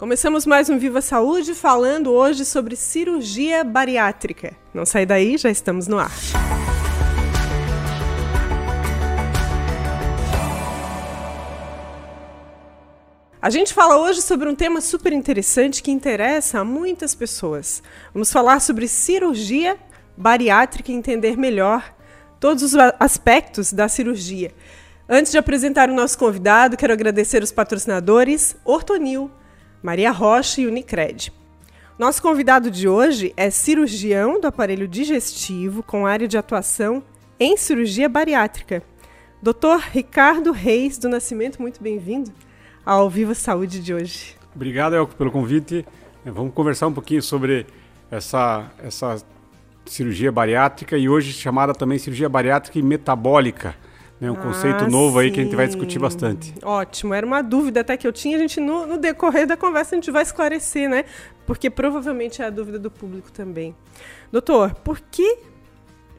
Começamos mais um Viva Saúde falando hoje sobre cirurgia bariátrica. Não sai daí, já estamos no ar. A gente fala hoje sobre um tema super interessante que interessa a muitas pessoas. Vamos falar sobre cirurgia bariátrica e entender melhor todos os aspectos da cirurgia. Antes de apresentar o nosso convidado, quero agradecer os patrocinadores Ortonil, Maria Rocha e Unicred. Nosso convidado de hoje é cirurgião do aparelho digestivo com área de atuação em cirurgia bariátrica. Dr. Ricardo Reis do Nascimento, muito bem-vindo ao Viva Saúde de hoje. Obrigado, Elco, pelo convite. É, vamos conversar um pouquinho sobre essa, essa cirurgia bariátrica e hoje chamada também cirurgia bariátrica e metabólica. É um ah, conceito novo sim. aí que a gente vai discutir bastante. Ótimo, era uma dúvida até que eu tinha, a gente no, no, decorrer da conversa a gente vai esclarecer, né? Porque provavelmente é a dúvida do público também. Doutor, por que,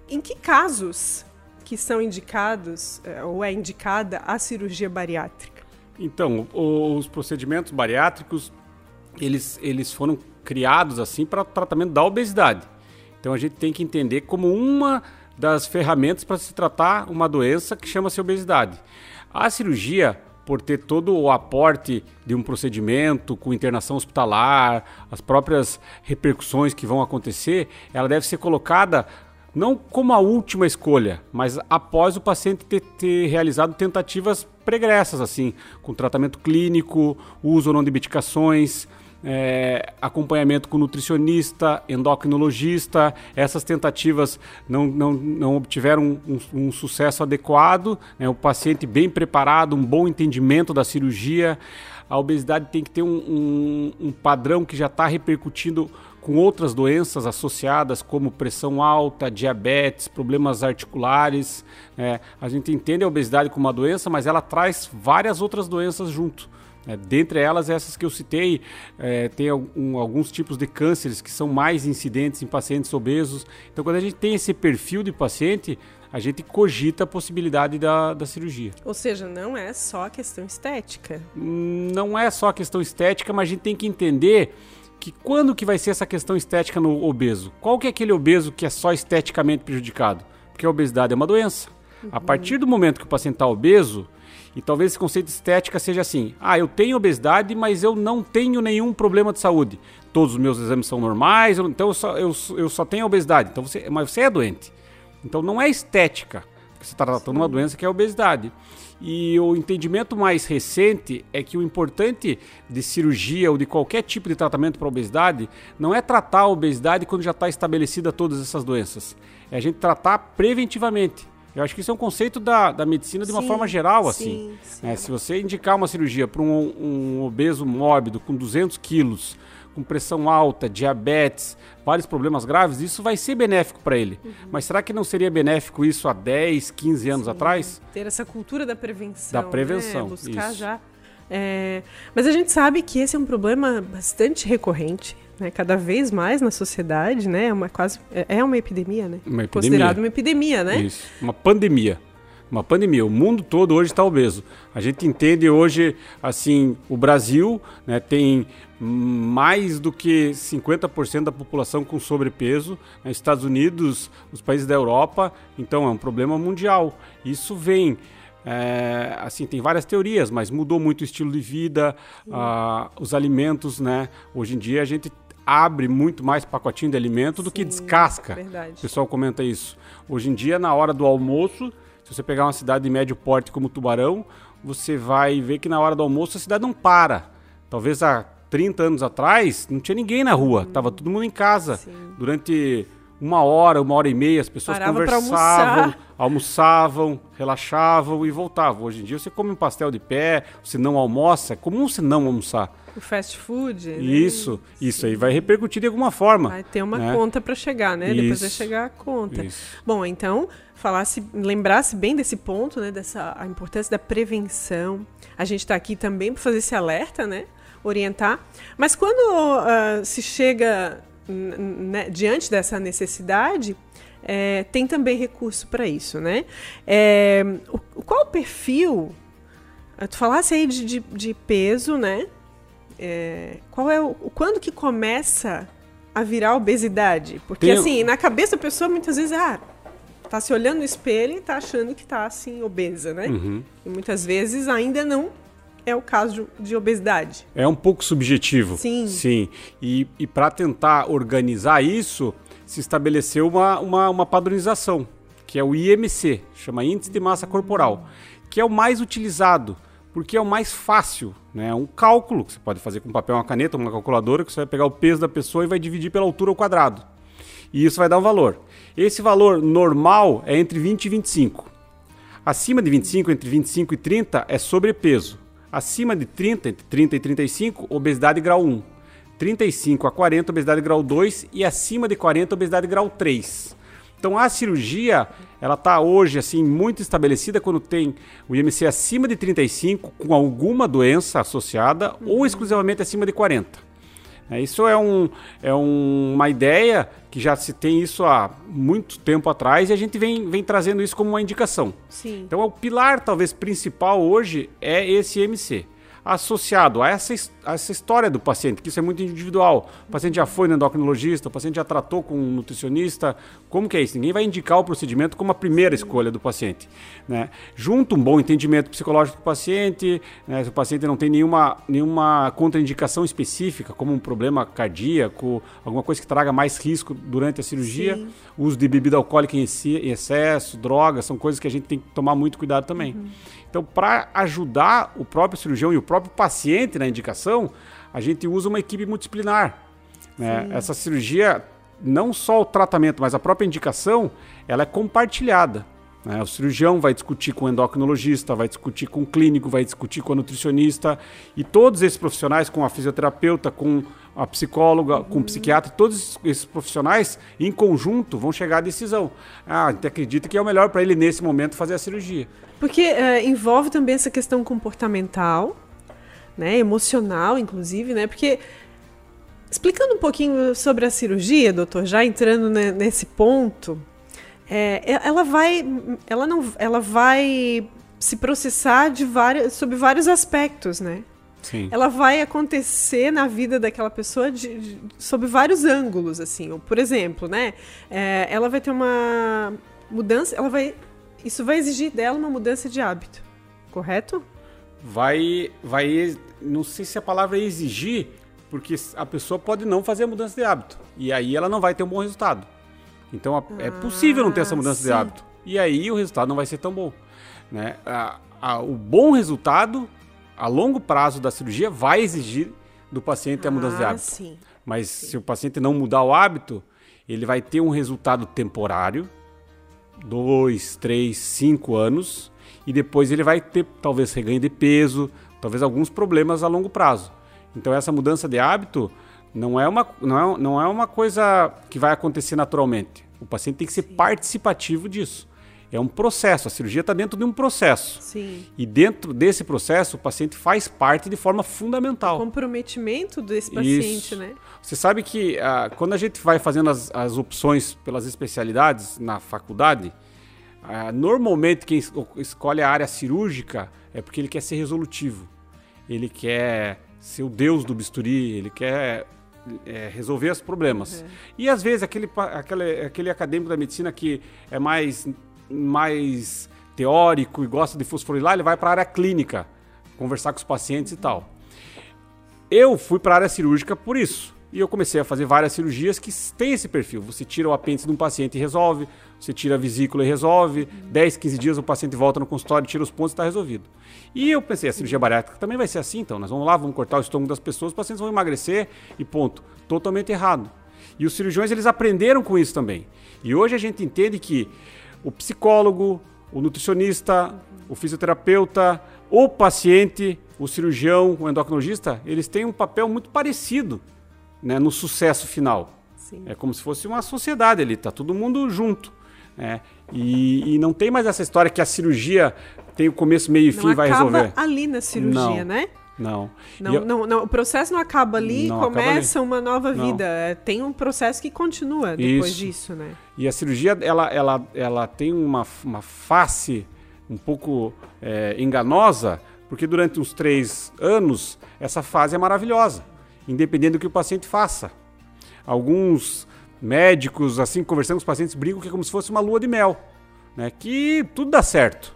em que casos que são indicados é, ou é indicada a cirurgia bariátrica? Então, os procedimentos bariátricos, eles, eles foram criados assim para tratamento da obesidade. Então a gente tem que entender como uma das ferramentas para se tratar uma doença que chama-se obesidade. A cirurgia, por ter todo o aporte de um procedimento com internação hospitalar, as próprias repercussões que vão acontecer, ela deve ser colocada não como a última escolha, mas após o paciente ter, ter, realizado tentativas pregressas, assim, com tratamento clínico, uso ou não de medicações, é, acompanhamento com nutricionista, endocrinologista. Essas tentativas não, não, não obtiveram um, um sucesso adequado. Né? O paciente bem preparado, um bom entendimento da cirurgia. A obesidade tem que ter um, um, um padrão que já está repercutindo com outras doenças associadas, como pressão alta, diabetes, problemas articulares. É, a gente entende a obesidade como uma doença, mas ela traz várias outras doenças junto. É, dentre elas, essas que eu citei, é, tem algum, alguns tipos de cânceres que são mais incidentes em pacientes obesos. Então, quando a gente tem esse perfil de paciente, a gente cogita a possibilidade da, da cirurgia. Ou seja, não é só a questão estética. Não é só a questão estética, mas a gente tem que entender que quando que vai ser essa questão estética no obeso? Qual que é aquele obeso que é só esteticamente prejudicado? Porque a obesidade é uma doença. Uhum. A partir do momento que o paciente está obeso, e talvez esse conceito de estética seja assim: ah, eu tenho obesidade, mas eu não tenho nenhum problema de saúde. Todos os meus exames são normais, então eu só, eu, eu só tenho obesidade. Então você, mas você é doente. Então não é estética, você está tratando uma doença que é a obesidade. E o entendimento mais recente é que o importante de cirurgia ou de qualquer tipo de tratamento para obesidade não é tratar a obesidade quando já está estabelecida todas essas doenças. É a gente tratar preventivamente. Eu acho que isso é um conceito da, da medicina de uma sim, forma geral, assim. Sim, é, se você indicar uma cirurgia para um, um, obeso mórbido com 200 quilos, com pressão alta, diabetes, vários problemas graves, isso vai ser benéfico para ele. Uhum. Mas será que não seria benéfico isso há 10, 15 anos sim, atrás? Ter essa cultura da prevenção. Da prevenção. Né? Buscar isso. já. É... Mas a gente sabe que esse é um problema bastante recorrente né, cada vez mais na sociedade, né? É uma quase é, é uma epidemia, né? Uma epidemia. Considerado uma epidemia, né? Isso, uma pandemia. Uma pandemia, o mundo todo hoje está obeso. A gente entende hoje, assim, o Brasil né, tem mais do que 50% da população com sobrepeso, né, Estados Unidos, os países da Europa, então é um problema mundial. Isso vem é, assim, tem várias teorias, mas mudou muito o estilo de vida, uh, os alimentos, né? Hoje em dia a gente abre muito mais pacotinho de alimento do Sim, que descasca. Verdade. O pessoal comenta isso. Hoje em dia, na hora do almoço, se você pegar uma cidade de médio porte como Tubarão, você vai ver que na hora do almoço a cidade não para. Talvez há 30 anos atrás não tinha ninguém na rua, hum. tava todo mundo em casa. Sim. Durante uma hora, uma hora e meia, as pessoas Parava conversavam, almoçavam, relaxavam e voltavam. Hoje em dia você come um pastel de pé, você não almoça, é comum você não almoçar. O fast food. Né? Isso, isso aí vai repercutir de alguma forma. Vai ter uma né? conta para chegar, né? Isso, Depois vai chegar a conta. Isso. Bom, então, falasse, lembrasse bem desse ponto, né? Dessa a importância da prevenção. A gente está aqui também para fazer esse alerta, né? Orientar. Mas quando uh, se chega né, diante dessa necessidade, é, tem também recurso para isso, né? É, o, qual o perfil? Tu falasse aí de, de, de peso, né? é, qual é o, quando que começa a virar obesidade? Porque Tem- assim, na cabeça da pessoa muitas vezes, ah, tá se olhando no espelho e tá achando que tá assim obesa, né? Uhum. E muitas vezes ainda não é o caso de, de obesidade. É um pouco subjetivo. Sim. Sim. E, e para tentar organizar isso, se estabeleceu uma, uma, uma padronização, que é o IMC, chama Índice de Massa Corporal, que é o mais utilizado, porque é o mais fácil. né? É um cálculo que você pode fazer com papel, uma caneta, uma calculadora, que você vai pegar o peso da pessoa e vai dividir pela altura ao quadrado. E isso vai dar um valor. Esse valor normal é entre 20 e 25. Acima de 25, entre 25 e 30 é sobrepeso. Acima de 30, entre 30 e 35, obesidade grau 1. 35 a 40, obesidade grau 2 e acima de 40, obesidade grau 3. Então a cirurgia, ela está hoje assim muito estabelecida quando tem o IMC acima de 35 com alguma doença associada ou exclusivamente acima de 40. É, Isso é, um, é um- uma ideia que já se tem isso há muito tempo atrás e a gente vem, vem trazendo isso como uma indicação. Sim. Então, o pilar talvez principal hoje é esse MC. Associado a essa, a essa história do paciente, que isso é muito individual. O paciente já foi no endocrinologista, o paciente já tratou com um nutricionista. Como que é isso? Ninguém vai indicar o procedimento como a primeira escolha do paciente. Né? Junto um bom entendimento psicológico do paciente, né? se o paciente não tem nenhuma, nenhuma contraindicação específica, como um problema cardíaco, alguma coisa que traga mais risco durante a cirurgia, Sim. uso de bebida alcoólica em exce- em excesso, drogas, são coisas que a gente tem que tomar muito cuidado também. Então, para ajudar o próprio cirurgião e o próprio paciente na indicação, a gente usa uma equipe multidisciplinar. né? Essa cirurgia, não só o tratamento, mas a própria indicação, ela é compartilhada. né? O cirurgião vai discutir com o endocrinologista, vai discutir com o clínico, vai discutir com o nutricionista e todos esses profissionais, com a fisioterapeuta, com a psicóloga, com o psiquiatra, todos esses profissionais em conjunto vão chegar à decisão. Ah, a gente acredita que é o melhor para ele nesse momento fazer a cirurgia. Porque é, envolve também essa questão comportamental, né, emocional, inclusive, né? Porque explicando um pouquinho sobre a cirurgia, doutor, já entrando ne- nesse ponto, é, ela vai, ela não, ela vai se processar de vários, sobre vários aspectos, né? Sim. ela vai acontecer na vida daquela pessoa de, de- sob vários ângulos, assim. Por exemplo, né? é, ela vai ter uma mudança, ela vai, isso vai exigir dela uma mudança de hábito, correto? Vai, vai, não sei se a palavra é exigir, porque a pessoa pode não fazer a mudança de hábito e aí ela não vai ter um bom resultado. Então a- é possível não ter essa mudança de sim. hábito e aí o resultado não vai ser tão bom, né? A- a- o bom resultado a longo prazo da cirurgia vai exigir do paciente a mudança de Ah, hábito. sim. Mas se o paciente não mudar o hábito, ele vai ter um resultado temporário, dois, três, cinco anos, e depois ele vai ter talvez reganho de peso, talvez alguns problemas a longo prazo. Então essa mudança de hábito não é uma, não é, não é uma coisa que vai acontecer naturalmente. O paciente tem que ser participativo disso. É um processo, a cirurgia está dentro de um processo. Sim. E dentro desse processo, o paciente faz parte de forma fundamental. Comprometimento desse paciente, Isso. né? Você sabe que ah, quando a gente vai fazendo as, as opções pelas especialidades na faculdade, ah, normalmente quem es- escolhe a área cirúrgica é porque ele quer ser resolutivo. Ele quer ser o deus do bisturi, ele quer é, resolver os problemas. E às vezes aquele, aquele, aquele acadêmico da medicina que é mais, mais teórico e gosta de fosforilar, ele vai para a área clínica, conversar com os pacientes e tal. Eu fui para a área cirúrgica por isso. E eu comecei a fazer várias cirurgias que têm esse perfil. Você tira o apêndice de um paciente e resolve, você tira a vesícula e resolve, 10, 15 dias o paciente volta no consultório, tira os pontos e está resolvido. E eu pensei, a cirurgia bariátrica também vai ser assim, então. Nós vamos lá, vamos cortar o estômago das pessoas, os pacientes vão emagrecer e ponto. Totalmente errado. E os cirurgiões, eles aprenderam com isso também. E hoje a gente entende que o psicólogo, o nutricionista, o fisioterapeuta, o paciente, o cirurgião, o endocrinologista, eles têm um papel muito parecido né, no sucesso final. Sim. É como se fosse uma sociedade ali, tá todo mundo junto. né? E, e não tem mais essa história que a cirurgia tem o começo, meio e fim Não e vai acaba resolver. ali na cirurgia, Não. né? Não. Não, eu- não, não, o processo não acaba ali e Não acaba começa uma nova Não. vida. É, Tem um processo que continua depois Isso. disso, né? E a cirurgia, ela, ela, ela tem uma, uma face um pouco é, enganosa, Porque durante uns três anos, essa fase é maravilhosa, independente do que o paciente faça. Alguns médicos, assim, conversando com os pacientes, brincam que é como se fosse uma lua de mel, né? Que tudo dá certo.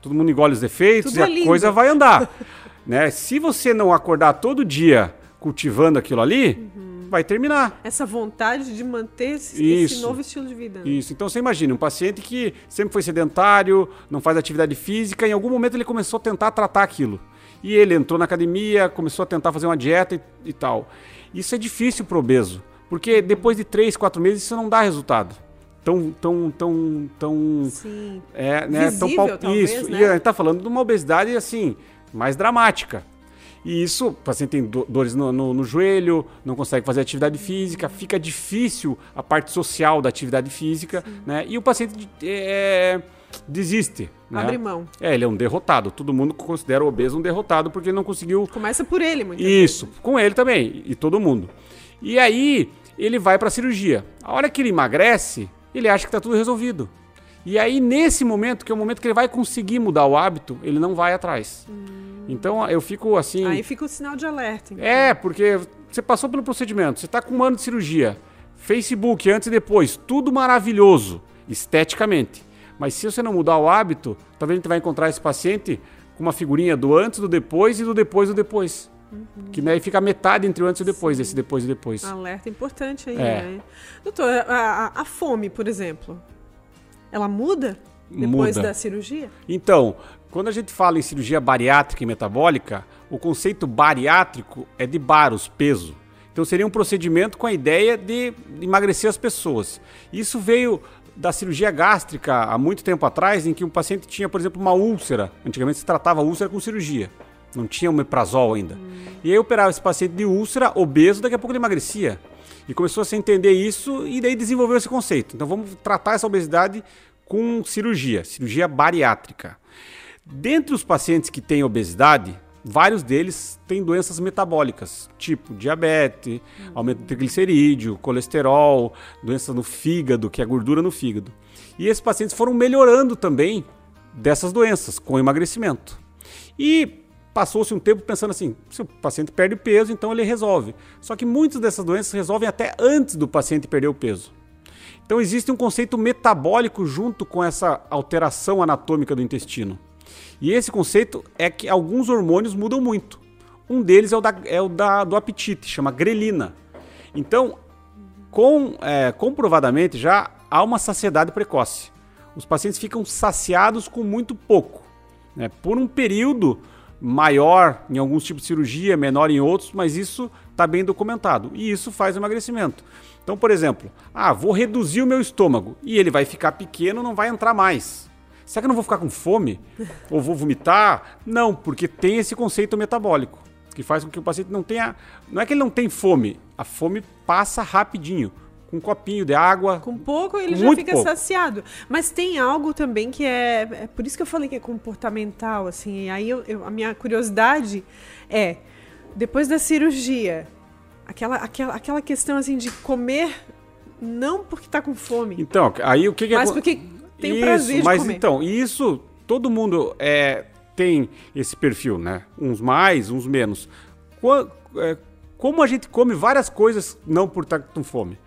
Todo mundo engole os defeitos Tudo e é a lindo. coisa vai andar. né? Se você não acordar todo dia cultivando aquilo ali, vai terminar. Essa vontade de manter esse, esse novo estilo de vida. né? Isso. Então você imagina, um paciente que sempre foi sedentário, não faz atividade física, em algum momento ele começou a tentar tratar aquilo. E ele entrou na academia, começou a tentar fazer uma dieta e, e tal. Isso é difícil pro obeso, porque depois de três, quatro meses isso não dá resultado. Tão, tão, tão, tão Sim. é, né, tão Visível, pal- talvez, Isso, né? e a gente tá falando de uma obesidade assim, mais dramática. E isso, o paciente tem do- dores no, no- no joelho, não consegue fazer atividade física, fica difícil a parte social da atividade física, né? E o paciente é, desiste. Né? Abre mão. É, ele é um derrotado. Todo mundo considera o obeso um derrotado porque ele não conseguiu Começa por ele, muitas isso, com ele também, e todo mundo. E aí, ele vai para cirurgia. A hora que ele emagrece, ele acha que está tudo resolvido. E aí, nesse momento, que é o momento que ele vai conseguir mudar o hábito, ele não vai atrás. Então, eu fico assim. Aí fica o sinal de alerta. então. É, porque você passou pelo procedimento, você está com um ano de cirurgia, Facebook antes e depois, tudo maravilhoso, esteticamente. Mas se você não mudar o hábito, talvez a gente vai encontrar esse paciente com uma figurinha do antes, do depois e do depois do depois. Que daí fica a metade entre o antes e o depois, desse depois e depois. Alerta importante aí, É. né? Doutor, a, a- a fome, por exemplo, ela muda depois Muda. da cirurgia? Então, quando a gente fala em cirurgia bariátrica e metabólica, o conceito bariátrico é de baros, peso. Então seria um procedimento com a ideia de emagrecer as pessoas. Isso veio da cirurgia gástrica há muito tempo atrás, em que um paciente tinha, por exemplo, uma úlcera. Antigamente se tratava úlcera com cirurgia. Não tinha omeprazol ainda. E aí operava esse paciente de úlcera, obeso, daqui a pouco ele emagrecia. E começou a se entender isso e daí desenvolveu esse conceito. Então vamos tratar essa obesidade com cirurgia, cirurgia bariátrica. Dentre os pacientes que têm obesidade, vários deles têm doenças metabólicas, tipo diabetes, aumento do triglicerídeo, colesterol, doenças no fígado, que é gordura no fígado. E esses pacientes foram melhorando também dessas doenças com emagrecimento. E passou-se um tempo pensando assim, se o paciente perde peso, então ele resolve. Só que muitas dessas doenças resolvem até antes do paciente perder o peso. Então existe um conceito metabólico junto com essa alteração anatômica do intestino. E esse conceito é que alguns hormônios mudam muito. Um deles é o, da, é o da- do apetite, chama grelina. Então, com, é, comprovadamente já há uma saciedade precoce. Os pacientes ficam saciados com muito pouco. né? Por um período maior em alguns tipos de cirurgia, menor em outros, mas isso está bem documentado. E isso faz emagrecimento. Então, por exemplo, ah, vou reduzir o meu estômago e ele vai ficar pequeno, não vai entrar mais. Será que eu não vou ficar com fome? Ou vou vomitar? Não, porque tem esse conceito metabólico, que faz com que o paciente não tenha. Não é que ele não tem fome, a fome passa rapidinho, com um copinho de água. Com pouco ele já fica pouco. saciado. Mas tem algo também que é, é por isso que eu falei que é comportamental, assim. E aí eu- eu- a minha curiosidade é depois da cirurgia, aquela, aquela, aquela questão assim de comer não porque tá com fome, Então, aí o que, que mas acon- porque tem Isso, prazer de mas comer. então, isso todo mundo é, tem esse perfil, né? Uns mais, uns menos. É, como a gente come várias coisas não por estar com fome?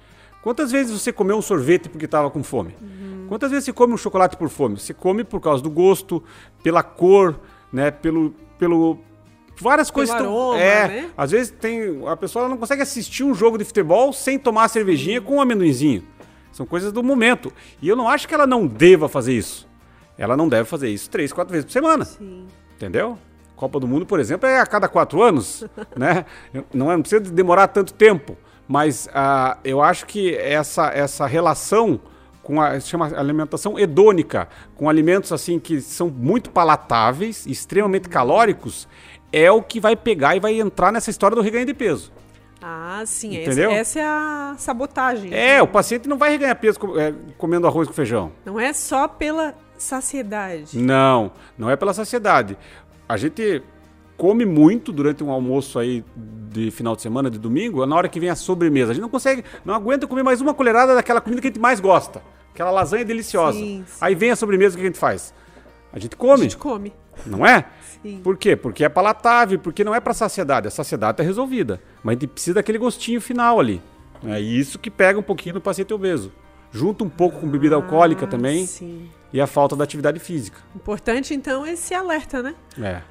Quantas vezes você comeu um sorvete porque estava com fome? Uhum. Quantas vezes você come um chocolate por fome? Você come por causa do gosto, pela cor, né? Pelo, pelo várias coisas. tão- aroma, é, né? às vezes tem a pessoa não consegue assistir um jogo de futebol sem tomar a cervejinha com um amendoinzinho. São coisas do momento. E eu não acho que ela não deva fazer isso. Ela não deve fazer isso três, quatro vezes por semana. Sim. Entendeu? Copa do Mundo, por exemplo, é a cada quatro anos, né? Não, é, não precisa demorar tanto tempo, mas ah, eu acho que essa, essa relação com a chama alimentação hedônica, com alimentos assim que são muito palatáveis, extremamente calóricos, é o que vai pegar e vai entrar nessa história do reganho de peso. Ah, sim, essa, Entendeu? essa é a sabotagem. É, o paciente não vai reganhar peso com- é, comendo arroz com feijão. Não é só pela saciedade. Não, não é pela saciedade. A gente come muito durante um almoço aí de final de semana, de domingo, na hora que vem a sobremesa. A gente não consegue, não aguenta comer mais uma colherada daquela comida que a gente mais gosta. Aquela lasanha deliciosa. Sim, sim. Aí vem a sobremesa, o que a gente faz? A gente A come. gente come. não é? Sim. Por quê? Porque é palatável, porque não é para saciedade. A saciedade está resolvida. Mas a gente precisa daquele gostinho final ali. É isso que pega um pouquinho no paciente obeso. Junto um pouco com bebida ah, alcoólica também. Sim. E a falta da atividade física. Importante, então, esse alerta, né? É.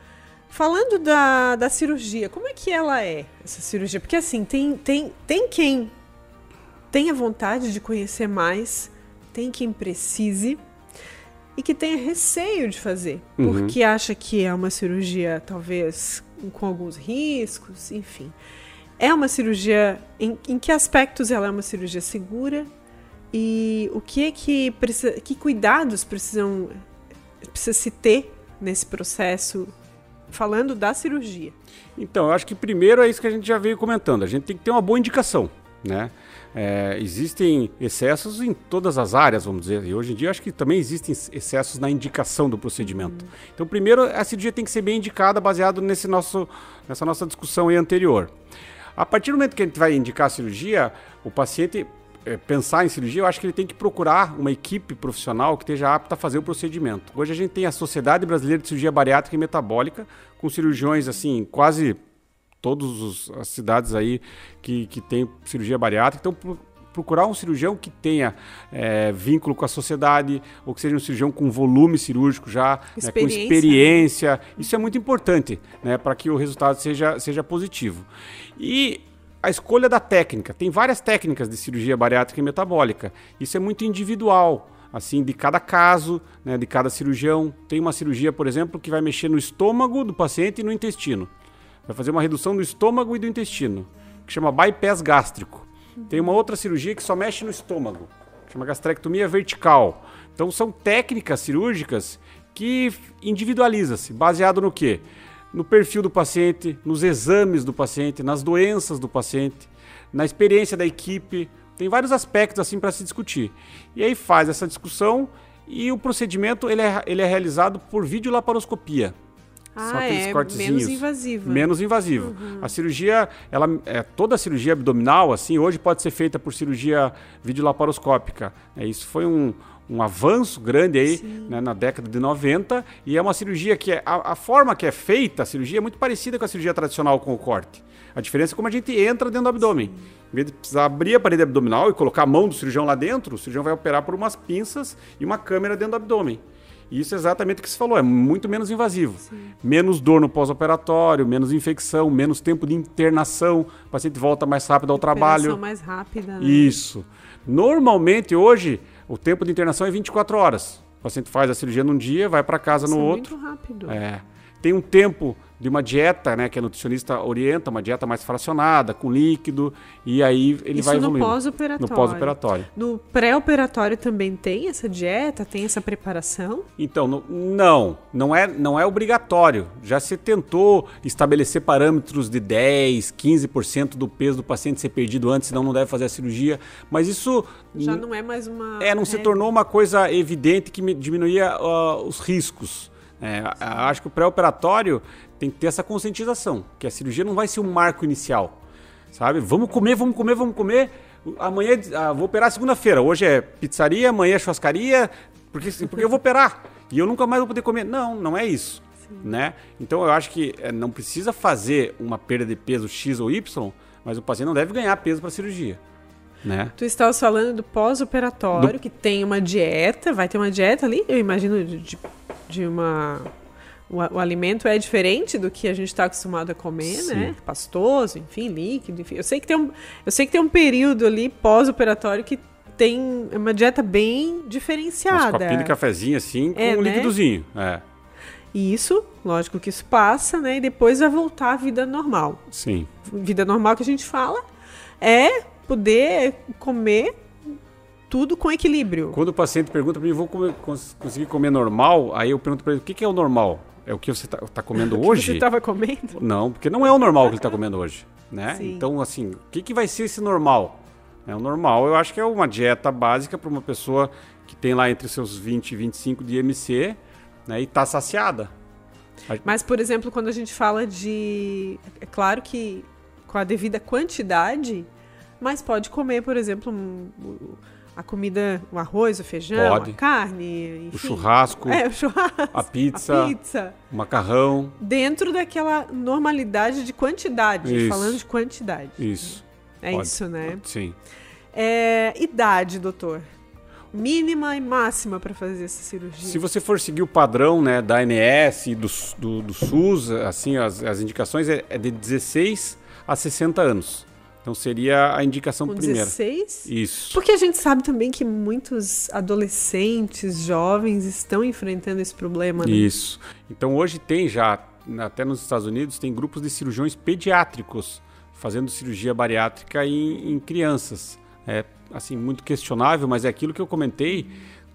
Falando da, da cirurgia, como é que ela é, essa cirurgia? Porque, assim, tem, tem, tem quem tenha vontade de conhecer mais, tem quem precise e que tenha receio de fazer, uhum. porque acha que é uma cirurgia talvez com alguns riscos, enfim. É uma cirurgia em, em que aspectos ela é uma cirurgia segura e o que é que precisa, que cuidados precisam precisa se ter nesse processo falando da cirurgia? Então, eu acho que primeiro é isso que a gente já veio comentando. A gente tem que ter uma boa indicação, né? É, existem excessos em todas as áreas, vamos dizer, e hoje em dia acho que também existem excessos na indicação do procedimento. Uhum. Então, primeiro, a cirurgia tem que ser bem indicada baseado nesse nosso, nessa nossa discussão anterior. A partir do momento que a gente vai indicar a cirurgia, o paciente é, pensar em cirurgia, eu acho que ele tem que procurar uma equipe profissional que esteja apta a fazer o procedimento. Hoje a gente tem a Sociedade Brasileira de Cirurgia Bariátrica e Metabólica, com cirurgiões assim, quase todas as cidades aí que, que tem cirurgia bariátrica. Então, procurar um cirurgião que tenha é, vínculo com a sociedade, ou que seja um cirurgião com volume cirúrgico já, experiência. Né, com experiência. Isso é muito importante né, para que o resultado seja, seja positivo. E a escolha da técnica. Tem várias técnicas de cirurgia bariátrica e metabólica. Isso é muito individual assim de cada caso, né, de cada cirurgião. Tem uma cirurgia, por exemplo, que vai mexer no estômago do paciente e no intestino. Vai fazer uma redução do estômago e do intestino, que chama bypass gástrico. Tem uma outra cirurgia que só mexe no estômago, chama gastrectomia vertical. Então são técnicas cirúrgicas que individualiza-se, baseado no quê? No perfil do paciente, nos exames do paciente, nas doenças do paciente, na experiência da equipe. Tem vários aspectos assim para se discutir. E aí faz essa discussão e o procedimento ele é, ele é realizado por videolaparoscopia. Ah, São aqueles é, cortezinhos. Menos invasivo. Menos invasivo. Uhum. A cirurgia, ela é toda a cirurgia abdominal, assim, hoje pode ser feita por cirurgia videolaparoscópica. É, isso foi um, um avanço grande aí né, na década de 90 e é uma cirurgia que é, a, a, forma que é feita, a cirurgia é muito parecida com a cirurgia tradicional com o corte. A diferença é como a gente entra dentro do abdômen. Sim. Em vez de precisar abrir a parede abdominal e colocar a mão do cirurgião lá dentro, o cirurgião vai operar por umas pinças e uma câmera dentro do abdômen. E isso é exatamente o que você falou, é muito menos invasivo. Sim. Menos dor no pós-operatório, menos infecção, menos tempo de internação, o paciente volta mais rápido ao trabalho. mais rápida. Né? Isso. Normalmente hoje o tempo de internação é 24 horas. O paciente faz a cirurgia num dia, vai para casa isso no é outro. Muito rápido. É. Tem um tempo de uma dieta, né, que a nutricionista orienta, uma dieta mais fracionada, com líquido, e aí ele Isso vai evoluindo. no pós-operatório. No pós-operatório. No pré-operatório também tem essa dieta, tem essa preparação? Então, no, não, não é, não é obrigatório. Já se tentou estabelecer parâmetros de 10, 15% do peso do paciente ser perdido antes, senão não deve fazer a cirurgia, mas isso já não é mais uma É, não regra. se tornou uma coisa evidente que diminuía uh, os riscos. É, acho que o pré-operatório tem que ter essa conscientização, que a cirurgia não vai ser um marco inicial, sabe? Vamos comer, vamos comer, vamos comer. Amanhã ah, vou operar segunda-feira. Hoje é pizzaria, amanhã é churrascaria, porque, porque eu vou operar e eu nunca mais vou poder comer. Não, não é isso, né? Então eu acho que é, não precisa fazer uma perda de peso X ou Y, mas o paciente não deve ganhar peso para cirurgia. Né? Tu estavas falando do pós-operatório, do... que tem uma dieta, vai ter uma dieta ali, eu imagino, de de uma o, o, alimento é diferente do que a gente está acostumado a comer, Sim. né? Pastoso, enfim, líquido, enfim. Eu sei que tem um, eu sei que tem um período ali pós-operatório que tem uma dieta bem diferenciada. Um copinho de cafezinho assim, com é, um né? líquidozinho. É. E isso, lógico que isso passa, né? E depois vai voltar à vida normal. Sim. Vida normal que a gente fala é poder comer tudo com equilíbrio. Quando o paciente pergunta para mim, vou comer, conseguir comer normal? Aí eu pergunto para ele, o que, que, é o normal? É o que você está tá comendo o hoje? você estava comendo? Não, porque não é o normal que ele está comendo hoje, né? Sim. Então, assim, o que, que vai ser esse normal? É, o normal, eu acho que é uma dieta básica para uma pessoa que tem lá entre seus 20 e 25 de IMC né, e está saciada. Mas, por exemplo, quando a gente fala de. É claro que com a devida quantidade, mas pode comer, por exemplo, um, a comida, o arroz, o feijão, Pode. a carne, enfim. O churrasco, É, o churrasco, a pizza, a pizza. o macarrão. Dentro daquela normalidade de quantidade, Isso. falando de quantidade. Isso. É Pode. isso, né? Sim. É, idade, doutor. Mínima e máxima para fazer essa cirurgia. Se você for seguir o padrão né, da ANS e do, do, do SUS, assim, as, as indicações é, é de 16 a 60 anos. Então seria a indicação Com primeira. 16? Isso. Porque a gente sabe também que muitos adolescentes, jovens, estão enfrentando esse problema. Né? Isso. Então hoje tem já, até nos Estados Unidos, tem grupos de cirurgiões pediátricos fazendo cirurgia bariátrica em, em crianças. É assim muito questionável, mas é aquilo que eu comentei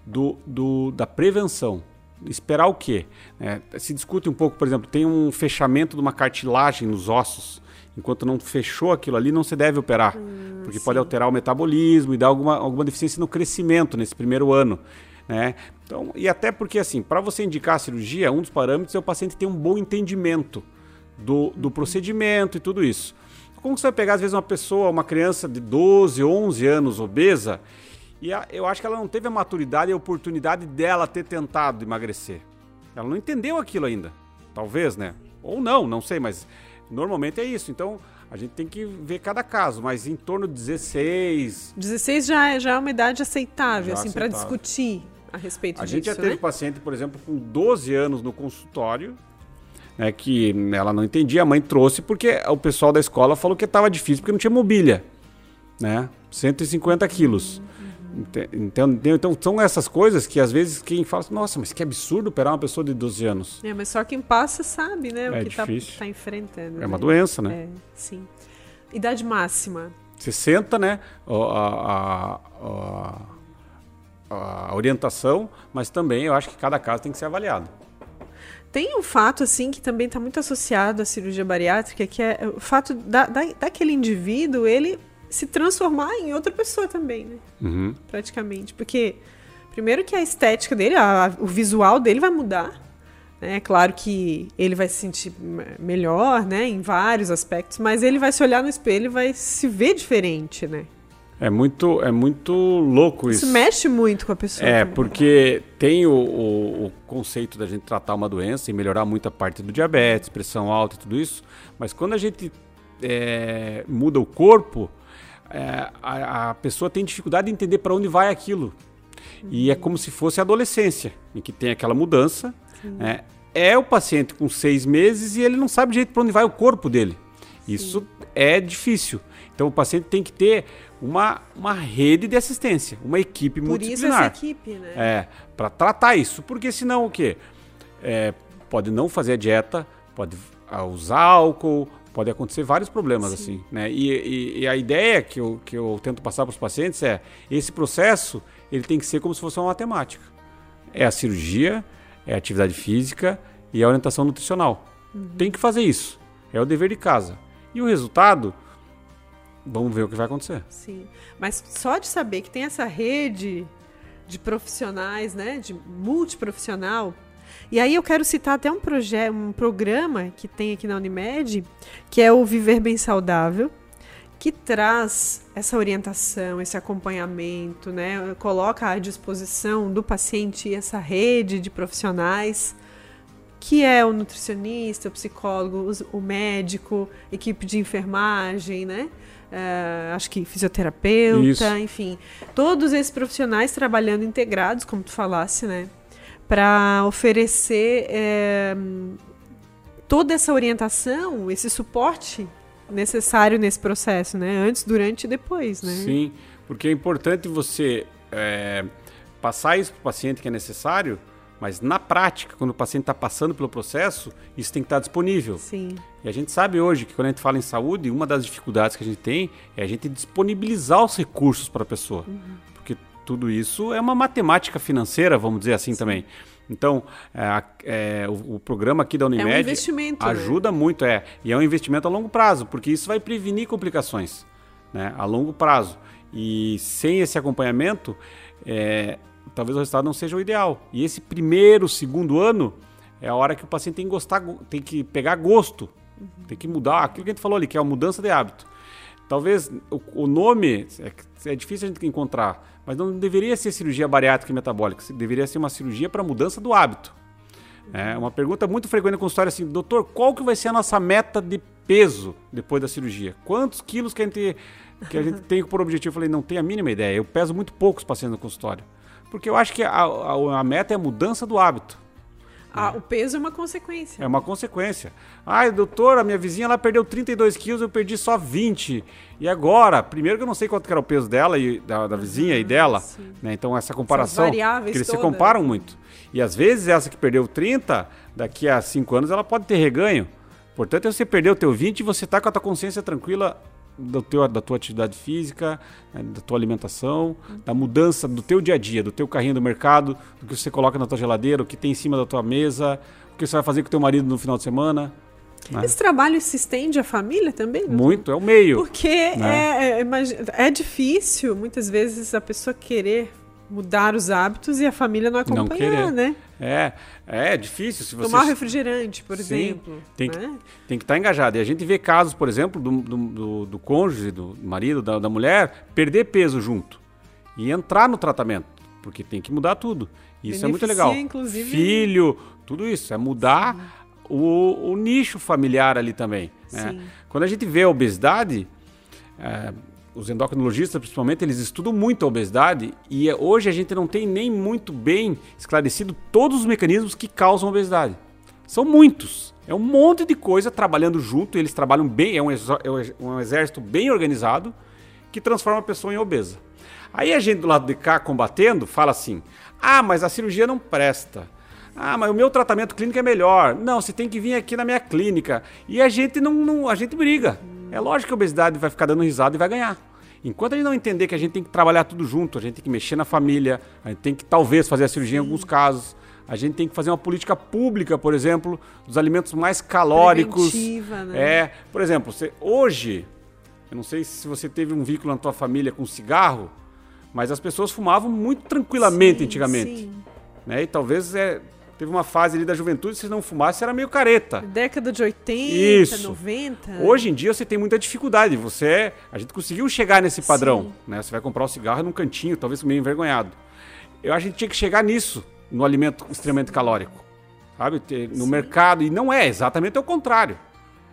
do, do da prevenção. Esperar o quê? É, se discute um pouco, por exemplo, tem um fechamento de uma cartilagem nos ossos. Enquanto não fechou aquilo ali, não se deve operar, porque pode sim. alterar o metabolismo e dar alguma, alguma deficiência no crescimento nesse primeiro ano. Né? Então, e até porque, assim, para você indicar a cirurgia, um dos parâmetros é o paciente ter um bom entendimento do, do procedimento e tudo isso. Como você vai pegar, às vezes, uma pessoa, uma criança de 12, 11 anos obesa, e a- eu acho que ela não teve a maturidade e a oportunidade dela ter tentado emagrecer. Ela não entendeu aquilo ainda. Talvez, né? Ou não, não sei, mas normalmente é isso. Então, a gente tem que ver cada caso, mas em torno de 16. 16 já é, já é uma idade aceitável, Já assim, para discutir a respeito A disso, gente já teve né? paciente, por exemplo, com 12 anos no consultório, né, que ela não entendia, a mãe trouxe porque o pessoal da escola falou que estava difícil porque não tinha mobília, né? 150 quilos. Ente- Entendeu? Então são essas coisas que às vezes quem fala assim, nossa, mas que absurdo operar uma pessoa de 12 anos. É, mas só quem passa sabe, né, É o que tá, difícil. tá enfrentando. É uma né? doença, né? É, sim. Idade máxima. 60, né? A, a- a- a orientação, mas também eu acho que cada caso tem que ser avaliado. Tem um fato, assim, que também está muito associado à cirurgia bariátrica, que é o fato da, da, daquele indivíduo, ele se transformar em outra pessoa também, né? Uhum. Praticamente. Porque, primeiro que a estética dele, a- a- o visual dele vai mudar. né? É claro que ele vai se sentir me- melhor, né? Em vários aspectos, mas ele vai se olhar no espelho e vai se ver diferente, né? É muito, é muito louco isso. Isso mexe muito com a pessoa. É, também. porque tem o, o- o conceito da gente tratar uma doença e melhorar muito a parte do diabetes, pressão alta e tudo isso, mas quando a gente é, muda o corpo, é, a, a pessoa tem dificuldade de entender para onde vai aquilo. E é como se fosse a adolescência, em que tem aquela mudança. né? É o paciente com seis meses e ele não sabe direito para onde vai o corpo dele. Isso é difícil. Então o paciente tem que ter uma, uma rede de assistência, uma equipe Por isso multidisciplinar. essa equipe, né? É, para tratar isso, porque senão o quê? É, pode não fazer a dieta, pode ah, usar álcool, pode acontecer vários problemas assim, né? E, e- e a ideia que eu, que eu tento passar para os pacientes é esse processo ele tem que ser como se fosse uma matemática. É a cirurgia, é a atividade física e a orientação nutricional. Tem que fazer isso. É o dever de casa. E o resultado, vamos ver o que vai acontecer. Sim. Mas só de saber que tem essa rede de profissionais, né? De multiprofissional. E aí eu quero citar até um projeto, um programa que tem aqui na Unimed, que é o Viver Bem Saudável, que traz essa orientação, esse acompanhamento, né? Coloca à disposição do paciente essa rede de profissionais que é o nutricionista, o psicólogo, o médico, equipe de enfermagem, né? Eh, acho que fisioterapeuta, Isso. enfim, todos esses profissionais trabalhando integrados, como tu falasse, né? Para oferecer eh, toda essa orientação, esse suporte necessário nesse processo, né? Antes, durante e depois, né? Sim, porque é importante você é, passar isso para o paciente que é necessário, mas na prática, quando o paciente está passando pelo processo, isso tem que estar disponível. Sim, E a gente sabe hoje que quando a gente fala em saúde, uma das dificuldades que a gente tem é a gente disponibilizar os recursos para a pessoa. Porque tudo isso é uma matemática financeira, vamos dizer assim também. Então, é, é, o, o programa aqui da Unimed investimento, né? ajuda muito, é. E é um investimento a longo prazo, porque isso vai prevenir complicações né, a longo prazo. E sem esse acompanhamento, é, talvez o resultado não seja o ideal. E esse primeiro, segundo ano é a hora que o paciente tem que gostar, tem que pegar gosto, tem que mudar aquilo que a gente falou ali, que é a mudança de hábito. talvez o, o nome é, é, difícil a gente encontrar, mas não deveria ser cirurgia bariátrica e metabólica, deveria ser uma cirurgia para mudança do hábito. É uma pergunta muito frequente no consultório assim, doutor, qual que vai ser a nossa meta de peso depois da cirurgia? Quantos quilos que a gente, que a gente tem por objetivo? Eu falei, não tenho a mínima ideia. Eu peso muito poucos pacientes no consultório. Porque eu acho que a, a, a meta é a mudança do hábito. Ah, o peso é uma consequência. É uma consequência. Ai, doutor, a minha vizinha ela perdeu 32 quilos, eu perdi só 20. E agora? Primeiro que eu não sei quanto era o peso dela e da, da vizinha uhum, e dela. Né? Então essa comparação. que eles todas. se comparam muito. E às vezes essa que perdeu 30, daqui a 5 anos ela pode ter reganho. Portanto, você perdeu o teu 20 e você está com a tua consciência tranquila do teu, da tua atividade física, né, da tua alimentação, da mudança do teu dia a dia, do teu carrinho do mercado, do que você coloca na tua geladeira, o que tem em cima da tua mesa, o que você vai fazer com o teu marido no final de semana. Né? Esse trabalho se estende à família também? Muito, é o meio. Porque né? é, é, é difícil, muitas vezes, a pessoa querer mudar os hábitos e a família não acompanhar, não né? É, é difícil. Se você... Tomar refrigerante, por Sim, exemplo. Tem, né? que, tem que estar tá engajado. E a gente vê casos, por exemplo, do, do, do, do cônjuge, do marido, da, da, mulher, perder peso junto e entrar no tratamento, porque tem que mudar tudo. Isso Beneficia, é muito legal. Inclusive... Filho, tudo isso. É mudar o, o, nicho familiar ali também. Né? Quando a gente vê a obesidade... É, os endocrinologistas, principalmente, eles estudam muito a obesidade e é, hoje a gente não tem nem muito bem esclarecido todos os mecanismos que causam obesidade. São muitos. É um monte de coisa trabalhando junto, eles trabalham bem, é um, é um exército bem organizado que transforma a pessoa em obesa. Aí a gente do lado de cá combatendo fala assim: ah, mas a cirurgia não presta. Ah, mas o meu tratamento clínico é melhor. Não, você tem que vir aqui na minha clínica. E a gente não, não a gente briga. É lógico que a obesidade vai ficar dando risada e vai ganhar. Enquanto a gente não entender que a gente tem que trabalhar tudo junto, a gente tem que mexer na família, a gente tem que talvez fazer a cirurgia Sim. em alguns casos, a gente tem que fazer uma política pública, por exemplo, dos alimentos mais calóricos. Preventiva, né? É, por exemplo, você, hoje, eu não sei se você teve um vínculo na tua família com cigarro, mas as pessoas fumavam muito tranquilamente sim, antigamente. Sim. Né? E talvez é, Teve uma fase ali da juventude, se não fumasse, era meio careta. Década de 80, Isso. 90. Hoje em dia você tem muita dificuldade. Você é, A gente conseguiu chegar nesse padrão. Né? Você vai comprar um cigarro num cantinho, talvez meio envergonhado. Eu acho que a gente tinha que chegar nisso, no alimento extremamente calórico. Sabe? No Sim. mercado. E não é, exatamente o contrário.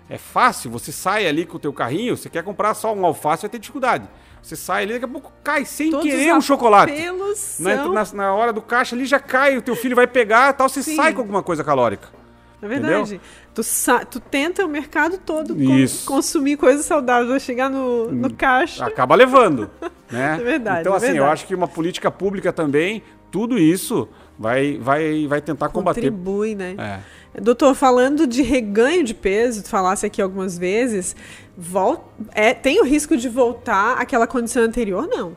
É fácil, você sai ali com o teu carrinho, você quer comprar só um alface, vai ter dificuldade. Você sai ali, daqui a pouco cai sem Todos querer um chocolate. Na, na, na, hora do caixa ali já cai, o teu filho vai pegar tal, você Sim. sai com alguma coisa calórica. É verdade. Tu, tu, tenta o mercado todo consumir coisas saudáveis, vai chegar no, no hum, caixa. Acaba levando. né? É verdade. Então, é assim, verdade. eu acho que uma política pública também, tudo isso vai, vai, vai tentar combater. Contribui, né? É. Doutor, falando de reganho de peso, tu falasse aqui algumas vezes, volta, é, tem o risco de voltar àquela condição anterior? Não.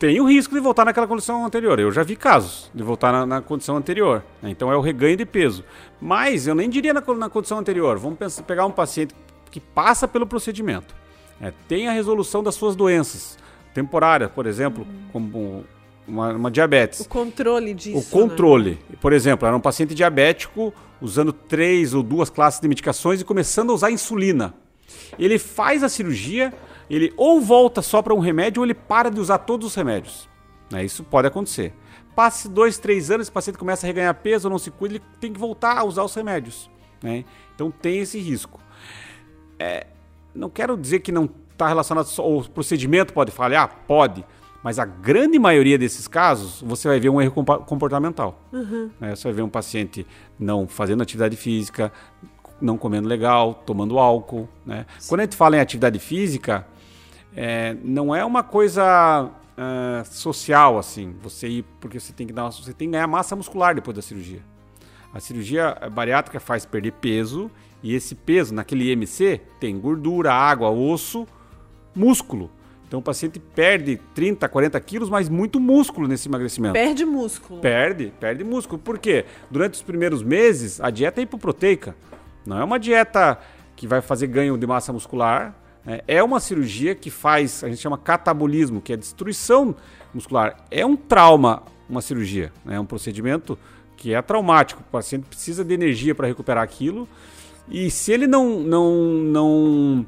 Tem o risco de voltar naquela condição anterior. Eu já vi casos de voltar na, na condição anterior. Né? Então é o reganho de peso. Mas eu nem diria na, na condição anterior. Vamos pensar, pegar um paciente que passa pelo procedimento. É, tem a resolução das suas doenças temporárias, por exemplo, uhum. como uma, uma, diabetes. O controle disso. O controle. Né? Por exemplo, era um paciente diabético usando três ou duas classes de medicações e começando a usar insulina. Ele faz a cirurgia, ele ou volta só para um remédio ou ele para de usar todos os remédios. Né? Isso pode acontecer. Passe dois, três anos, esse paciente começa a reganhar peso, não se cuida, ele tem que voltar a usar os remédios. Né? Então tem esse risco. É, não quero dizer que não está relacionado ao procedimento pode falhar, pode. Mas a grande maioria desses casos, você vai ver um erro comportamental. Uhum. Né? Você vai ver um paciente não fazendo atividade física, não comendo legal, tomando álcool. Né? Quando a gente fala em atividade física, é, não é uma coisa uh, social assim. Você ir porque você tem que dar, você tem que ganhar massa muscular depois da cirurgia. A cirurgia bariátrica faz perder peso e esse peso naquele IMC tem gordura, água, osso, músculo. Então o paciente perde 30, 40 quilos, mas muito músculo nesse emagrecimento. Perde músculo. Perde, perde músculo. Por quê? Durante os primeiros meses, a dieta é hipoproteica. Não é uma dieta que vai fazer ganho de massa muscular. Né? É uma cirurgia que faz, a gente chama catabolismo, que é destruição muscular. É um trauma, uma cirurgia. Né? É um procedimento que é traumático. O paciente precisa de energia para recuperar aquilo. E se ele não, não, não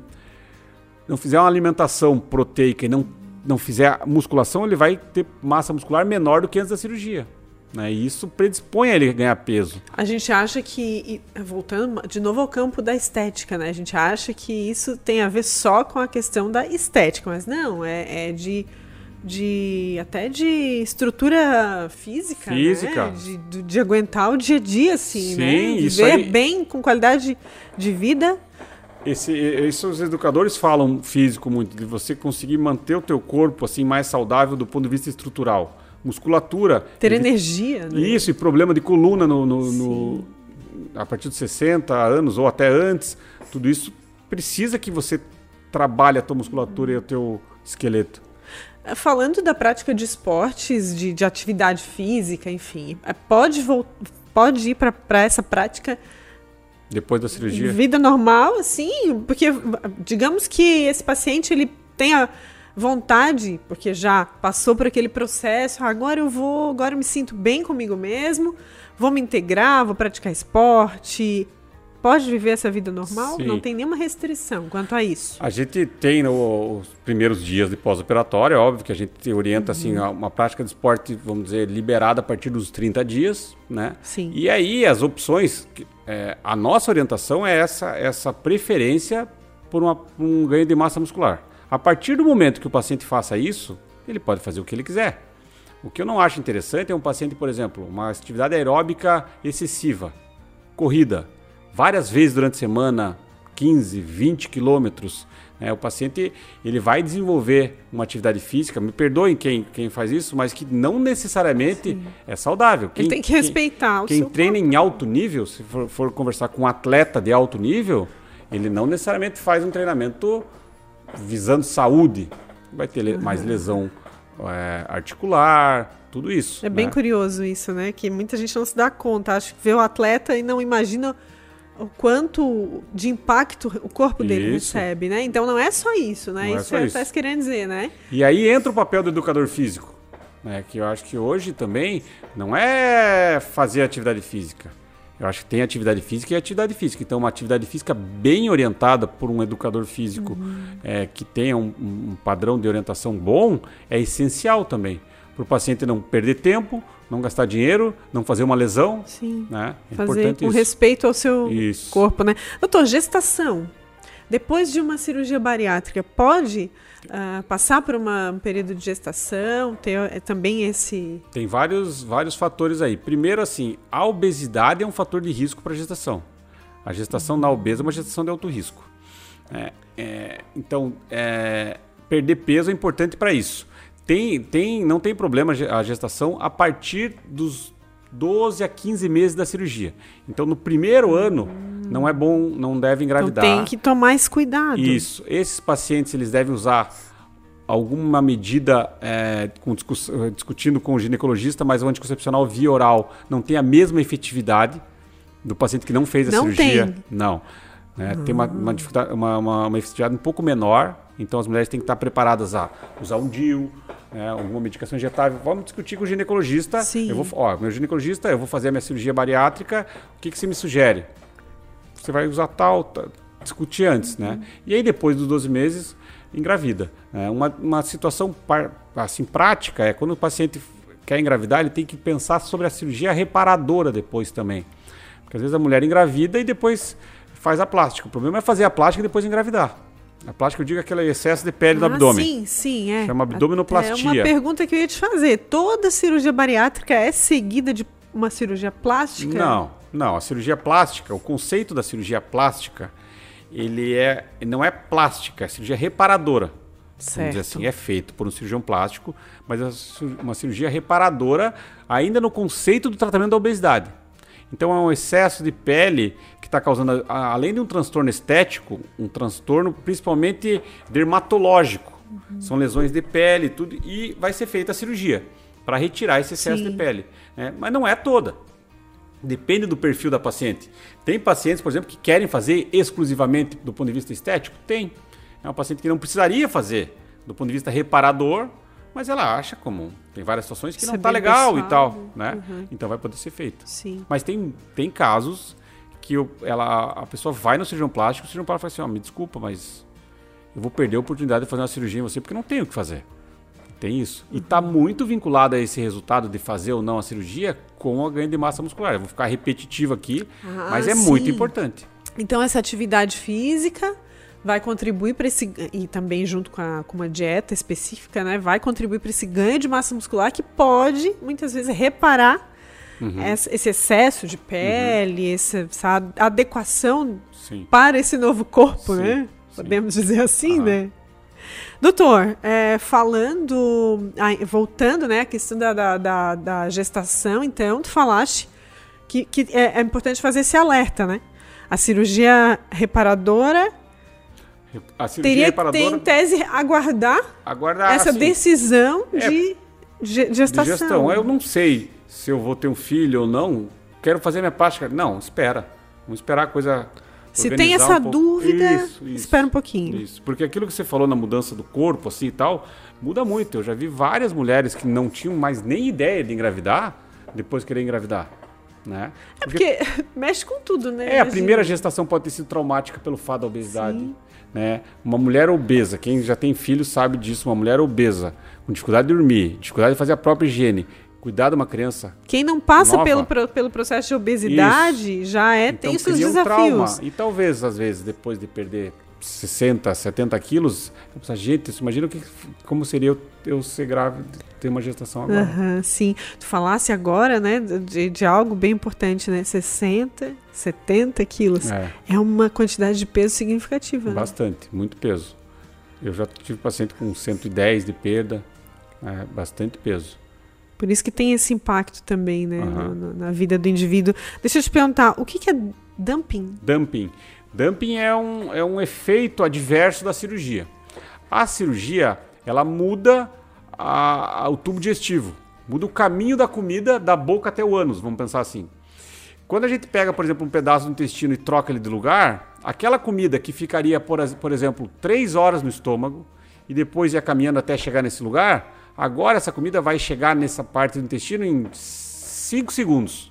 não fizer uma alimentação proteica e não, não fizer musculação, ele vai ter massa muscular menor do que antes da cirurgia. Né? E isso predispõe a ele a ganhar peso. A gente acha que, voltando de novo ao campo da estética, né? A gente acha que isso tem a ver só com a questão da estética, mas não, é, é de, de até de estrutura física, física. Né? De, de, de, aguentar o dia a dia, assim, Sim, né? Viver aí... bem, com qualidade de vida. Esse, esses os educadores falam físico muito, de você conseguir manter o teu corpo assim mais saudável do ponto de vista estrutural musculatura. Ter energia, né? Isso, e problema de coluna no, no, no, a partir dos 60 anos ou até antes. Tudo isso precisa que você trabalhe a tua musculatura e o teu esqueleto. É, falando da prática de esportes, de, de atividade física, enfim, é, pode, pode ir para essa prática depois da cirurgia? Vida normal, assim, porque digamos que esse paciente ele tenha vontade, porque já passou por aquele processo, agora eu vou, agora eu me sinto bem comigo mesmo, vou me integrar, vou praticar esporte. Pode viver essa vida normal? Sim. Não tem nenhuma restrição quanto a isso. A gente tem no, os primeiros dias de pós-operatório, é óbvio que a gente orienta assim, uhum. assim, uma prática de esporte, vamos dizer, liberada a partir dos 30 dias, né? Sim. E aí as opções, é, a nossa orientação é essa, essa preferência por uma, um ganho de massa muscular. A partir do momento que o paciente faça isso, ele pode fazer o que ele quiser. O que eu não acho interessante é um paciente, por exemplo, uma atividade aeróbica excessiva, corrida, várias vezes durante a semana, 15, 20 quilômetros. Né? O paciente ele vai desenvolver uma atividade física, me perdoem quem, quem faz isso, mas que não necessariamente Sim. é saudável. Quem, ele tem que respeitar quem, o Quem treina corpo. em alto nível, se for, for conversar com um atleta de alto nível, ele não necessariamente faz um treinamento visando saúde, vai ter mais lesão é, articular, tudo isso. É bem né? curioso isso, né? Que muita gente não se dá conta. Acho que vê o atleta e não imagina o quanto de impacto o corpo dele isso. recebe, né? Então não é só isso, né? Não é isso é, está querendo dizer, né? E aí entra o papel do educador físico, né? Que eu acho que hoje também não é fazer atividade física. Eu acho que tem atividade física e atividade física. Então, uma atividade física bem orientada por um educador físico uhum. é, que tenha um, um, padrão de orientação bom é essencial também. Para o paciente não perder tempo, não gastar dinheiro, não fazer uma lesão. Sim. Né? É fazer com isso. respeito ao seu isso. corpo, né? Doutor, gestação. Depois de uma cirurgia bariátrica, pode uh, passar por uma, um período de gestação, ter é, também esse... Tem vários, vários fatores aí. Primeiro, assim, a obesidade é um fator de risco para a gestação. A gestação na obesa é uma gestação de alto risco. É, é, então, é, perder peso é importante para isso. Tem, tem, não tem problema a gestação a partir dos 12 a 15 meses da cirurgia. Então, no primeiro ano, não é bom, não deve engravidar. Então, tem que tomar esse cuidado. Isso. Esses pacientes, eles devem usar alguma medida é, com discutindo com o ginecologista, mas o anticoncepcional via oral não tem a mesma efetividade do paciente que não fez a não cirurgia. Tem. Não. Né? Tem uma, uma, uma, uma, uma efetividade um pouco menor, então as mulheres têm que estar preparadas a usar um DIU, né, alguma medicação injetável, vamos discutir com o ginecologista. Sim. Eu vou, ó, meu ginecologista, eu vou fazer a minha cirurgia bariátrica, o que, que você me sugere? Você vai usar tal, tal discutir antes, né? uhum. né? E aí depois dos 12 meses, engravida. Né? Uma, uma situação assim prática é quando o paciente quer engravidar, ele tem que pensar sobre a cirurgia reparadora depois também. Porque às vezes a mulher engravida e depois faz a plástica. O problema é fazer a plástica e depois engravidar. A plástica, eu digo, é aquele excesso de pele ah, no abdômen. Sim, sim, é. Chama abdominoplastia. É uma pergunta que eu ia te fazer. Toda cirurgia bariátrica é seguida de uma cirurgia plástica? Não, não. A cirurgia plástica, o conceito da cirurgia plástica, ele é, não é plástica, é cirurgia reparadora. Certo. Vamos dizer assim, é feito por um cirurgião plástico, mas é uma cirurgia reparadora ainda no conceito do tratamento da obesidade. Então é um excesso de pele está causando, além de um transtorno estético, um transtorno principalmente dermatológico. Uhum. São lesões de pele tudo, e vai ser feita a cirurgia para retirar esse excesso Sim. de pele. Né? Mas não é toda. Depende do perfil da paciente. Tem pacientes, por exemplo, que querem fazer exclusivamente do ponto de vista estético? Tem. É uma paciente que não precisaria fazer do ponto de vista reparador, mas ela acha comum. Tem várias situações que Isso não está é legal pessoal. e tal, né? Uhum. Então vai poder ser feito. Sim. Mas tem, tem casos que eu, ela, a pessoa vai no cirurgião plástico, o cirurgião plástico fala assim, oh, me desculpa, mas eu vou perder a oportunidade de fazer uma cirurgia em você porque não tenho o que fazer. Tem isso. E está muito vinculado a esse resultado de fazer ou não a cirurgia com o ganho de massa muscular. Eu vou ficar repetitivo aqui, Ah, mas é sim. muito importante. Então, essa atividade física vai contribuir para esse. E também, junto com, a- com uma dieta específica, né? Vai contribuir para esse ganho de massa muscular que pode, muitas vezes, reparar Uhum. esse excesso de pele, essa, essa adequação Sim. para esse novo corpo, Sim, né? sim. Podemos dizer assim, Aham. né? Doutor, é, falando, voltando, né, a questão da, da, da- da gestação, então, tu falaste que, que é, é importante fazer esse alerta, né? A cirurgia reparadora A cirurgia teria que ter, reparadora em tese, aguardar aguardar essa assim, decisão é, de, ge- de gestação. gestão. Eu não sei se eu vou ter um filho ou não. Quero fazer minha plástica. Não, espera. Vamos esperar a coisa. Se tem essa um dúvida, Isso, isso. espera um pouquinho. Isso, porque aquilo que você falou na mudança do corpo, assim e tal, muda muito. Eu já vi várias mulheres que não tinham mais nem ideia de engravidar, depois querer engravidar. Né? É porque mexe com tudo, né? É, a primeira gestação pode ter sido traumática pelo fato da obesidade. Sim. Né? Uma mulher obesa, quem já tem filho sabe disso, uma mulher obesa, com dificuldade de dormir, dificuldade de fazer a própria higiene, cuidar de uma criança. Quem não passa Nova. pelo, pelo processo de obesidade já é, tem seus um desafios. trauma. E talvez, às vezes, depois de perder 60, 70 quilos, penso, gente, imagina que, como seria eu, eu ser grávida, ter uma gestação agora. Aham, sim. Tu falasse agora, né, de, de algo bem importante, né? 60, 70 quilos. É, É uma quantidade de peso significativa. né? bastante, muito peso. Eu já tive paciente com 110 de perda, é, bastante peso. Por isso que tem esse impacto também, né, no- no- na vida do indivíduo. Deixa eu te perguntar, o que, que é dumping? Dumping. Dumping é um, é um efeito adverso da cirurgia. A cirurgia, ela muda a- a- o tubo digestivo, muda o caminho da comida da boca até o ânus, vamos pensar assim. Quando a gente pega, por exemplo, um pedaço do intestino e troca ele de lugar, aquela comida que ficaria, por, por exemplo, três horas no estômago e depois ia caminhando até chegar nesse lugar, agora essa comida vai chegar nessa parte do intestino em 5 segundos.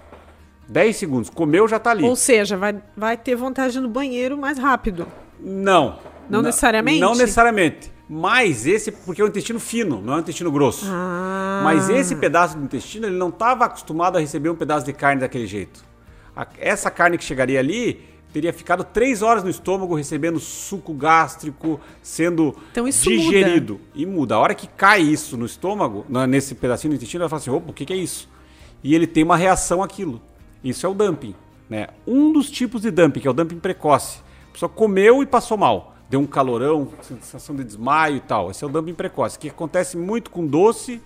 10 segundos. Comeu, já está ali. Ou seja, vai, vai ter vontade no banheiro mais rápido. Não. Não necessariamente? Não necessariamente. Mas esse, porque é um intestino fino, não é um intestino grosso. Ah. Mas esse pedaço do intestino, ele não estava acostumado a receber um pedaço de carne daquele jeito. A- essa carne que chegaria ali teria ficado três horas no estômago recebendo suco gástrico, sendo Então digerido. E muda. A hora que cai isso no estômago, nesse pedacinho do intestino, ela fala assim, opa, o que, que é isso? E ele tem uma reação àquilo. Isso é o dumping. Né? Um dos tipos de dumping, que é o dumping precoce. A pessoa comeu e passou mal. Deu um calorão, sensação de desmaio e tal. Esse é o dumping precoce, que acontece muito com doce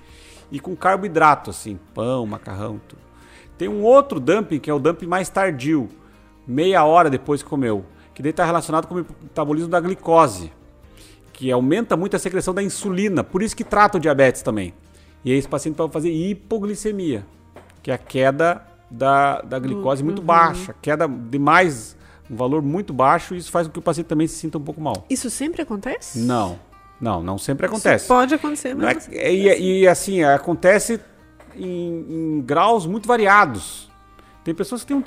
e com carboidrato, assim, pão, macarrão, tudo. Tem um outro dumping, que é o dumping mais tardio, meia hora depois que comeu, que daí está relacionado com o metabolismo da glicose, que aumenta muito a secreção da insulina, por isso que trata o diabetes também. E aí esse paciente pode fazer hipoglicemia, que é a queda da, da glicose muito baixa, queda de mais, um valor muito baixo, e isso faz com que o paciente também se sinta um pouco mal. Isso sempre acontece? Não, não, não sempre acontece. Isso pode acontecer, é mas... que- e, e, assim, acontece em, em graus muito variados. Tem pessoas que têm um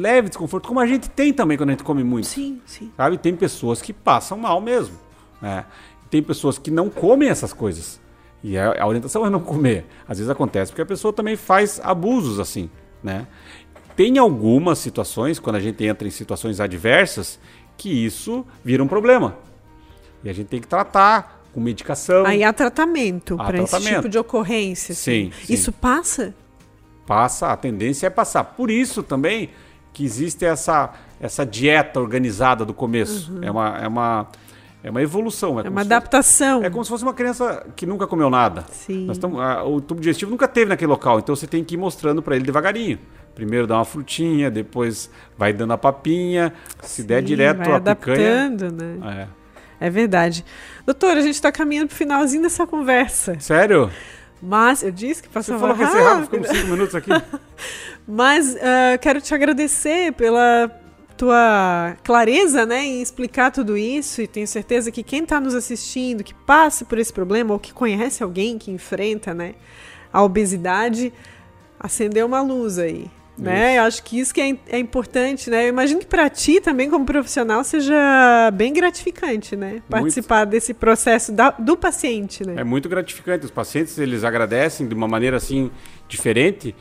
leve desconforto, como a gente tem também quando a gente come muito. Sim, sim. Sabe? Tem pessoas que passam mal mesmo. né? Tem pessoas que não comem essas coisas. E a, a orientação é não comer. Às vezes acontece porque a pessoa também faz abusos assim. Né? Tem algumas situações, quando a gente entra em situações adversas, que isso vira um problema. E a gente tem que tratar com medicação. Aí há tratamento para esse tipo de ocorrência. assim. Sim, sim. Isso passa? Passa, a tendência é passar. Por isso também que existe essa, essa dieta organizada do começo. É, uma, é, uma, é uma evolução. É como uma se fosse- adaptação. É como se fosse uma criança que nunca comeu nada. Sim. Tamo- a- o tubo digestivo nunca teve naquele local, então você tem que ir mostrando para ele devagarinho. Primeiro dá uma frutinha, depois vai dando a papinha, se der Sim, direto vai a picanha. adaptando, né? É. É verdade. Doutora, a gente está caminhando pro finalzinho dessa conversa. Sério? Mas eu disse que Você passava falou que ia rápido, rápido. ficamos cinco minutos aqui. Mas ah, quero te agradecer pela tua clareza, né, em explicar tudo isso e tenho certeza que quem está nos assistindo, que passa por esse problema ou que conhece alguém que enfrenta, né, a obesidade, acendeu uma luz aí. Né? Eu acho que isso que é, é importante, né? Eu imagino que para ti também como profissional seja bem gratificante, né? Participar muito. desse processo da, do paciente, né? É muito gratificante. Os pacientes eles agradecem de uma maneira assim diferente.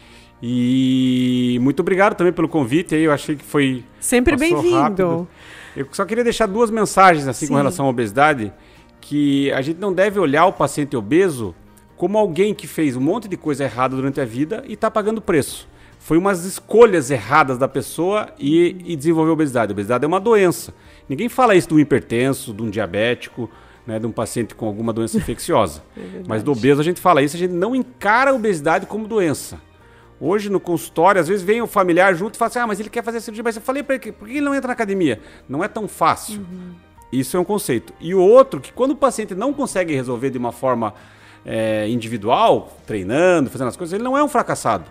E muito obrigado também pelo convite aí. Eu achei que foi sempre bem-vindo. Eu só queria deixar duas mensagens assim Sim. com relação à obesidade, que a gente não deve olhar o paciente obeso como alguém que fez um monte de coisa errada durante a vida e está pagando preço. Foi umas escolhas erradas da pessoa e, e desenvolveu obesidade. A obesidade é uma doença. Ninguém fala isso de um hipertenso, de um diabético, né, de um paciente com alguma doença infecciosa. É Mas do obeso a gente fala isso, a gente não encara a obesidade como doença. Hoje no consultório, às vezes vem o familiar junto e fala assim: ah, mas ele quer fazer cirurgia. Mas eu falei para ele, por que ele não entra na academia? Não é tão fácil. Uhum. Isso é um conceito. E o outro, que quando o paciente não consegue resolver de uma forma é, individual, treinando, fazendo as coisas, ele não é um fracassado.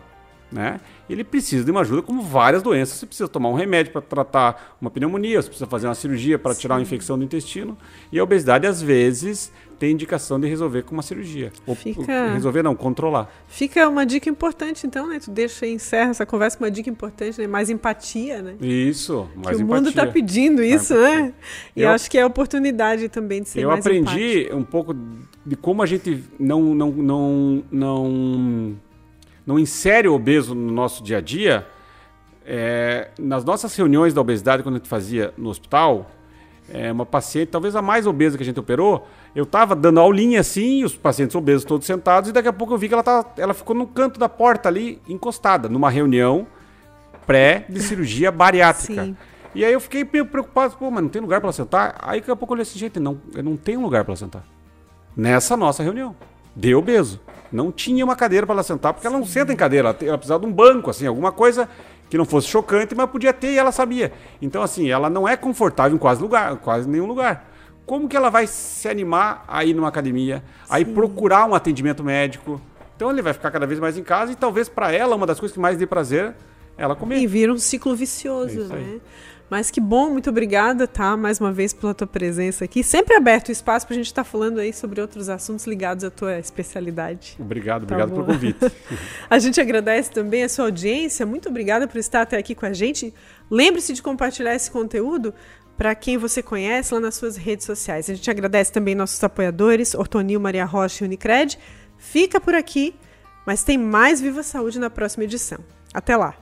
Né? Ele precisa de uma ajuda, como várias doenças. Você precisa tomar um remédio para tratar uma pneumonia, você precisa fazer uma cirurgia para tirar uma infecção do intestino. E a obesidade, às vezes, tem indicação de resolver com uma cirurgia. Fica... Ou, resolver não, controlar. Fica uma dica importante, então, né? Tu deixa e encerra essa conversa com uma dica importante, né? Mais empatia, né? Isso, mais que empatia. o mundo está pedindo isso, né? E eu, acho que é a oportunidade também de ser eu mais Eu aprendi empático. um pouco de como a gente não, não, não, não, não insere o obeso no nosso dia a dia. É, nas nossas reuniões da obesidade, quando a gente fazia no hospital, é, uma paciente, talvez a mais obesa que a gente operou, eu tava dando aulinha assim, os pacientes obesos todos sentados, e daqui a pouco eu vi que ela, tava, ela ficou no canto da porta ali, encostada, numa reunião pré de cirurgia bariátrica. Sim. E aí eu fiquei meio preocupado, pô, mas não tem lugar para sentar? Aí daqui a pouco eu olhei assim, gente, não, eu não tenho lugar para sentar. Nessa nossa reunião. De obeso. Não tinha uma cadeira para ela sentar, porque ela não senta em cadeira, ela, ela precisava de um banco, assim, alguma coisa que não fosse chocante, mas podia ter e ela sabia. Então, assim, ela não é confortável em quase lugar, quase nenhum lugar como que ela vai se animar a ir numa academia, a ir procurar um atendimento médico? Então ele vai ficar cada vez mais em casa e talvez para ela uma das coisas que mais dê prazer é ela comer. E vira um ciclo vicioso, é né? Mas que bom, muito obrigada, tá? Mais uma vez pela tua presença aqui. Sempre aberto o espaço para a gente estar tá falando aí sobre outros assuntos ligados à tua especialidade. Obrigado, tá obrigado bom. pelo convite. a gente agradece também a sua audiência. Muito obrigada por estar até aqui com a gente. Lembre-se de compartilhar esse conteúdo para quem você conhece lá nas suas redes sociais. A gente agradece também nossos apoiadores, Ortonil, Maria Rocha e Unicred. Fica por aqui, mas tem mais Viva Saúde na próxima edição. Até lá!